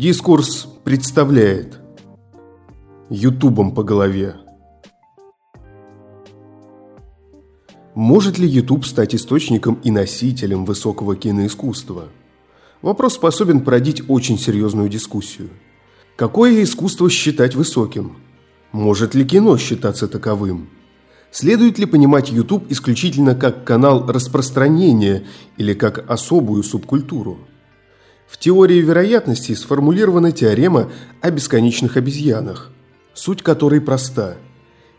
Дискурс представляет Ютубом по голове. Может ли YouTube стать источником и носителем высокого киноискусства? Вопрос способен породить очень серьезную дискуссию. Какое искусство считать высоким? Может ли кино считаться таковым? Следует ли понимать YouTube исключительно как канал распространения или как особую субкультуру? В теории вероятности сформулирована теорема о бесконечных обезьянах, суть которой проста.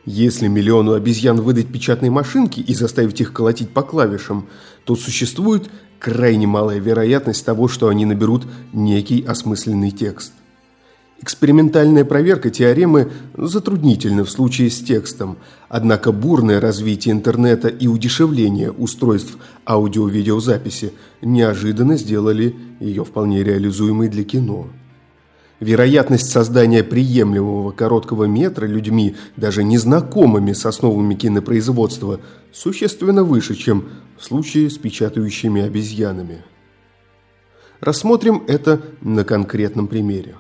Если миллиону обезьян выдать печатные машинки и заставить их колотить по клавишам, то существует крайне малая вероятность того, что они наберут некий осмысленный текст. Экспериментальная проверка теоремы затруднительна в случае с текстом, однако бурное развитие интернета и удешевление устройств аудио-видеозаписи неожиданно сделали ее вполне реализуемой для кино. Вероятность создания приемлемого короткого метра людьми, даже незнакомыми с основами кинопроизводства, существенно выше, чем в случае с печатающими обезьянами. Рассмотрим это на конкретном примере.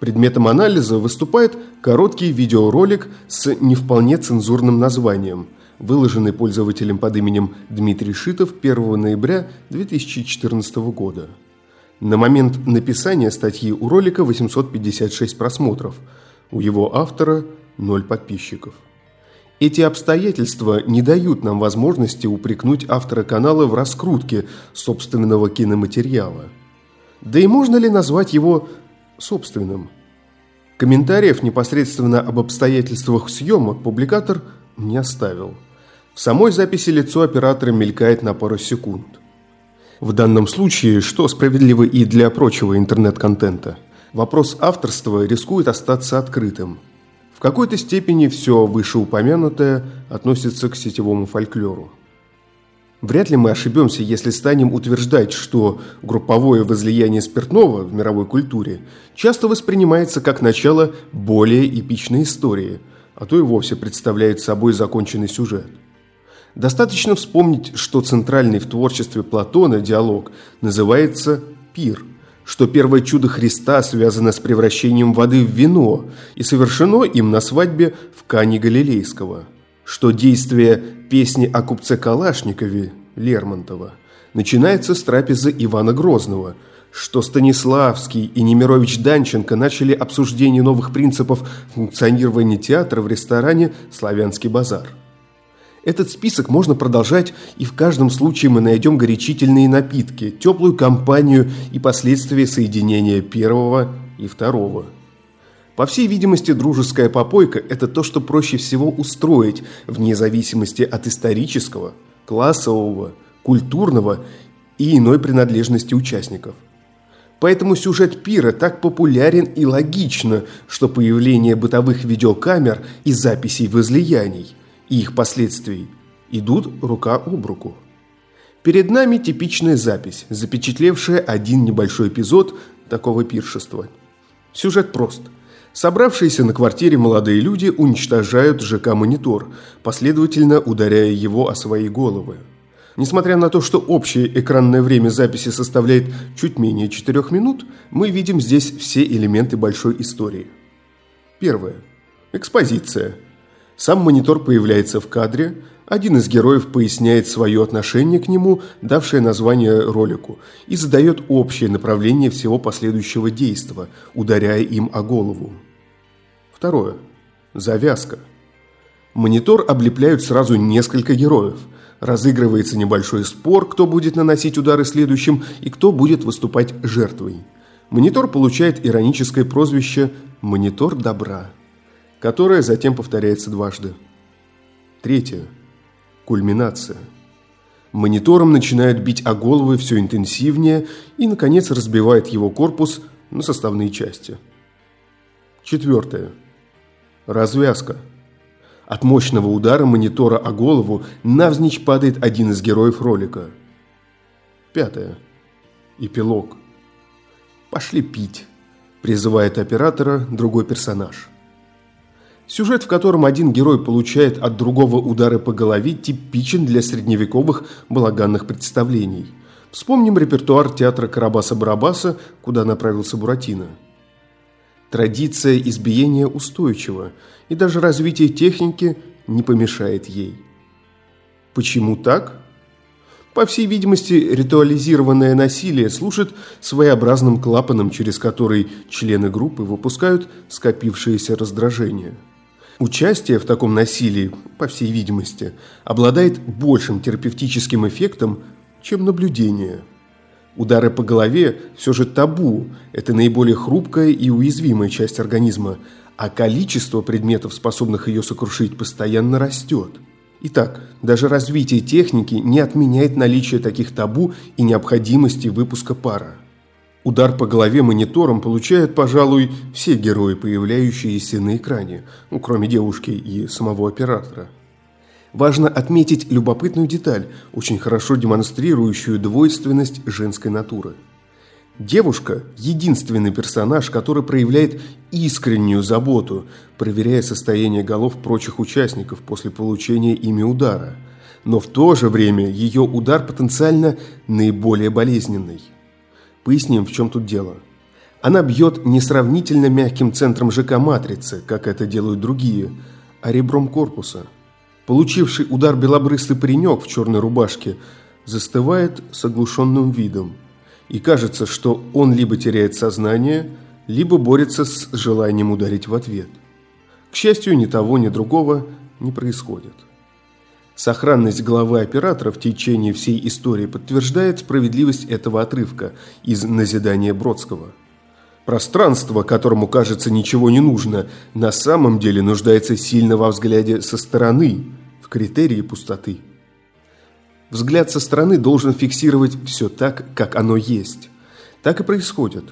Предметом анализа выступает короткий видеоролик с не вполне цензурным названием, выложенный пользователем под именем Дмитрий Шитов 1 ноября 2014 года. На момент написания статьи у ролика 856 просмотров, у его автора 0 подписчиков. Эти обстоятельства не дают нам возможности упрекнуть автора канала в раскрутке собственного киноматериала. Да и можно ли назвать его собственным. Комментариев непосредственно об обстоятельствах съемок публикатор не оставил. В самой записи лицо оператора мелькает на пару секунд. В данном случае, что справедливо и для прочего интернет-контента, вопрос авторства рискует остаться открытым. В какой-то степени все вышеупомянутое относится к сетевому фольклору. Вряд ли мы ошибемся, если станем утверждать, что групповое возлияние спиртного в мировой культуре часто воспринимается как начало более эпичной истории, а то и вовсе представляет собой законченный сюжет. Достаточно вспомнить, что центральный в творчестве Платона диалог называется «пир», что первое чудо Христа связано с превращением воды в вино и совершено им на свадьбе в Кане Галилейского – что действие песни о купце Калашникове Лермонтова начинается с трапезы Ивана Грозного, что Станиславский и Немирович Данченко начали обсуждение новых принципов функционирования театра в ресторане «Славянский базар». Этот список можно продолжать, и в каждом случае мы найдем горячительные напитки, теплую компанию и последствия соединения первого и второго – по всей видимости, дружеская попойка – это то, что проще всего устроить, вне зависимости от исторического, классового, культурного и иной принадлежности участников. Поэтому сюжет пира так популярен и логично, что появление бытовых видеокамер и записей возлияний и их последствий идут рука об руку. Перед нами типичная запись, запечатлевшая один небольшой эпизод такого пиршества. Сюжет прост – Собравшиеся на квартире молодые люди уничтожают ЖК-монитор, последовательно ударяя его о свои головы. Несмотря на то, что общее экранное время записи составляет чуть менее 4 минут, мы видим здесь все элементы большой истории. Первое. Экспозиция. Сам монитор появляется в кадре, один из героев поясняет свое отношение к нему, давшее название ролику, и задает общее направление всего последующего действа, ударяя им о голову. Второе. Завязка. Монитор облепляют сразу несколько героев. Разыгрывается небольшой спор, кто будет наносить удары следующим и кто будет выступать жертвой. Монитор получает ироническое прозвище «монитор добра», которое затем повторяется дважды. Третье. Кульминация. Монитором начинают бить о головы все интенсивнее и, наконец, разбивает его корпус на составные части. Четвертое. Развязка. От мощного удара монитора о голову навзничь падает один из героев ролика. Пятое. Эпилог. «Пошли пить», – призывает оператора другой персонаж. Сюжет, в котором один герой получает от другого удары по голове, типичен для средневековых балаганных представлений. Вспомним репертуар театра Карабаса-Барабаса, куда направился Буратино. Традиция избиения устойчива, и даже развитие техники не помешает ей. Почему так? По всей видимости, ритуализированное насилие служит своеобразным клапаном, через который члены группы выпускают скопившееся раздражение. Участие в таком насилии, по всей видимости, обладает большим терапевтическим эффектом, чем наблюдение. Удары по голове все же табу, это наиболее хрупкая и уязвимая часть организма, а количество предметов, способных ее сокрушить, постоянно растет. Итак, даже развитие техники не отменяет наличие таких табу и необходимости выпуска пара. Удар по голове монитором получают, пожалуй, все герои, появляющиеся на экране, ну, кроме девушки и самого оператора. Важно отметить любопытную деталь, очень хорошо демонстрирующую двойственность женской натуры. Девушка – единственный персонаж, который проявляет искреннюю заботу, проверяя состояние голов прочих участников после получения ими удара. Но в то же время ее удар потенциально наиболее болезненный. Поясним, в чем тут дело. Она бьет несравнительно мягким центром ЖК-матрицы, как это делают другие, а ребром корпуса – Получивший удар белобрысый паренек в черной рубашке застывает с оглушенным видом. И кажется, что он либо теряет сознание, либо борется с желанием ударить в ответ. К счастью, ни того, ни другого не происходит. Сохранность главы оператора в течение всей истории подтверждает справедливость этого отрывка из «Назидания Бродского». Пространство, которому кажется ничего не нужно, на самом деле нуждается сильно во взгляде со стороны, в критерии пустоты. Взгляд со стороны должен фиксировать все так, как оно есть. Так и происходит.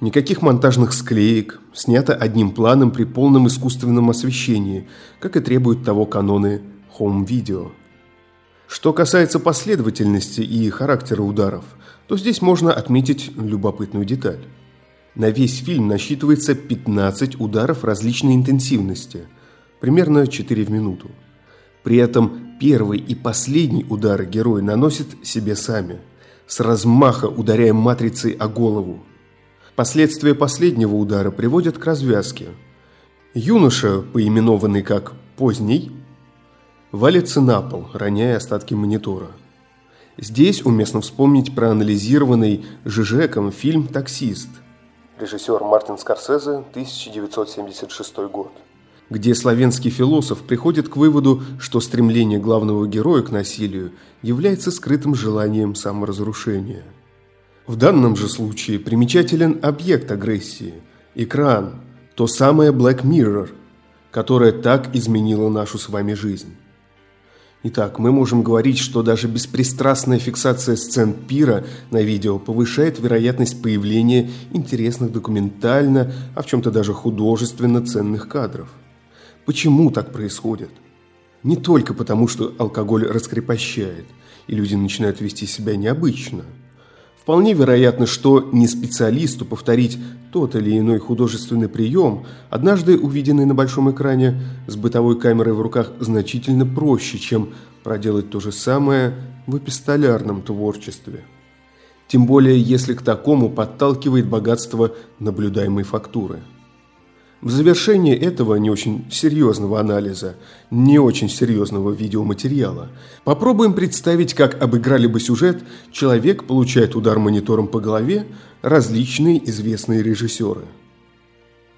Никаких монтажных склеек, снято одним планом при полном искусственном освещении, как и требуют того каноны home-видео. Что касается последовательности и характера ударов, то здесь можно отметить любопытную деталь. На весь фильм насчитывается 15 ударов различной интенсивности, примерно 4 в минуту. При этом первый и последний удары герой наносят себе сами, с размаха ударяя матрицей о голову. Последствия последнего удара приводят к развязке. Юноша, поименованный как «поздний», валится на пол, роняя остатки монитора. Здесь уместно вспомнить проанализированный Жижеком фильм «Таксист», Режиссер Мартин Скорсезе, 1976 год. Где славянский философ приходит к выводу, что стремление главного героя к насилию является скрытым желанием саморазрушения. В данном же случае примечателен объект агрессии – экран, то самое Black Mirror, которое так изменило нашу с вами жизнь. Итак, мы можем говорить, что даже беспристрастная фиксация сцен пира на видео повышает вероятность появления интересных документально, а в чем-то даже художественно ценных кадров. Почему так происходит? Не только потому, что алкоголь раскрепощает, и люди начинают вести себя необычно – Вполне вероятно, что не специалисту повторить тот или иной художественный прием, однажды увиденный на большом экране с бытовой камерой в руках, значительно проще, чем проделать то же самое в эпистолярном творчестве. Тем более, если к такому подталкивает богатство наблюдаемой фактуры – в завершение этого не очень серьезного анализа, не очень серьезного видеоматериала, попробуем представить, как обыграли бы сюжет «Человек получает удар монитором по голове» различные известные режиссеры.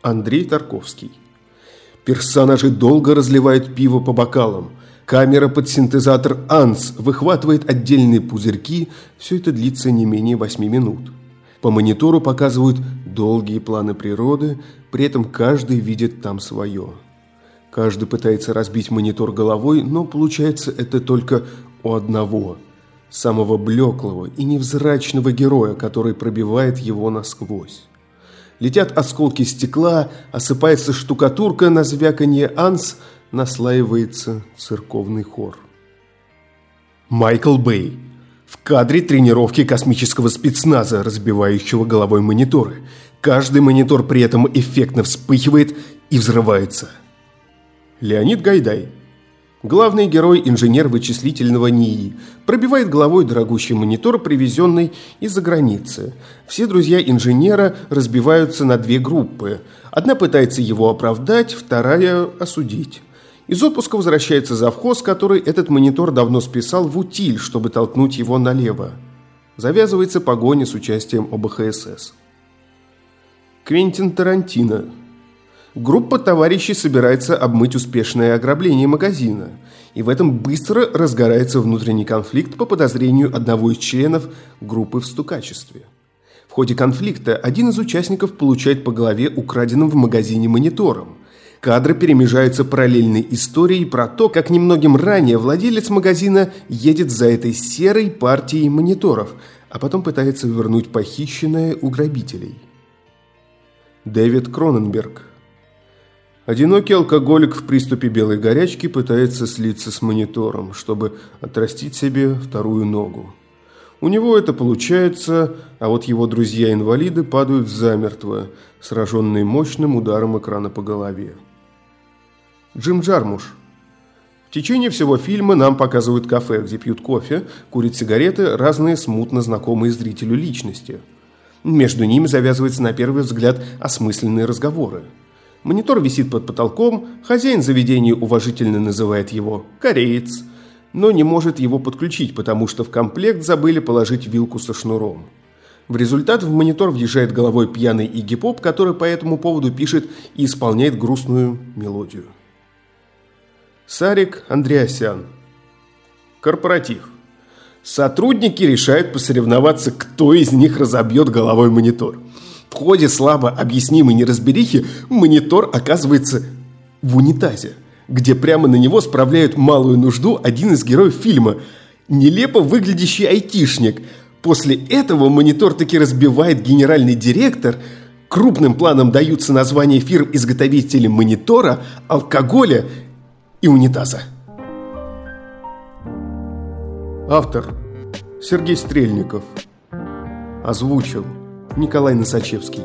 Андрей Тарковский. Персонажи долго разливают пиво по бокалам. Камера под синтезатор «Анс» выхватывает отдельные пузырьки. Все это длится не менее 8 минут. По монитору показывают долгие планы природы, при этом каждый видит там свое. Каждый пытается разбить монитор головой, но получается это только у одного, самого блеклого и невзрачного героя, который пробивает его насквозь. Летят осколки стекла, осыпается штукатурка, на звяканье анс наслаивается церковный хор. Майкл Бэй кадре тренировки космического спецназа, разбивающего головой мониторы. Каждый монитор при этом эффектно вспыхивает и взрывается. Леонид Гайдай. Главный герой – инженер вычислительного НИИ. Пробивает головой дорогущий монитор, привезенный из-за границы. Все друзья инженера разбиваются на две группы. Одна пытается его оправдать, вторая – осудить. Из отпуска возвращается завхоз, который этот монитор давно списал в утиль, чтобы толкнуть его налево. Завязывается погоня с участием ОБХСС. Квентин Тарантино – Группа товарищей собирается обмыть успешное ограбление магазина, и в этом быстро разгорается внутренний конфликт по подозрению одного из членов группы в стукачестве. В ходе конфликта один из участников получает по голове украденным в магазине монитором. Кадры перемежаются параллельной историей про то, как немногим ранее владелец магазина едет за этой серой партией мониторов, а потом пытается вернуть похищенное у грабителей. Дэвид Кроненберг – Одинокий алкоголик в приступе белой горячки пытается слиться с монитором, чтобы отрастить себе вторую ногу. У него это получается, а вот его друзья-инвалиды падают замертво, сраженные мощным ударом экрана по голове. Джим Джармуш. В течение всего фильма нам показывают кафе, где пьют кофе, курят сигареты, разные смутно знакомые зрителю личности. Между ними завязываются на первый взгляд осмысленные разговоры. Монитор висит под потолком, хозяин заведения уважительно называет его «кореец», но не может его подключить, потому что в комплект забыли положить вилку со шнуром. В результат в монитор въезжает головой пьяный Игги Поп, который по этому поводу пишет и исполняет грустную мелодию. Сарик Андреасян. Корпоратив. Сотрудники решают посоревноваться, кто из них разобьет головой монитор. В ходе слабо объяснимой неразберихи монитор оказывается в унитазе, где прямо на него справляют малую нужду один из героев фильма – нелепо выглядящий айтишник. После этого монитор таки разбивает генеральный директор, крупным планом даются названия фирм-изготовителей монитора, алкоголя и унитаза. Автор Сергей Стрельников Озвучил Николай Носачевский.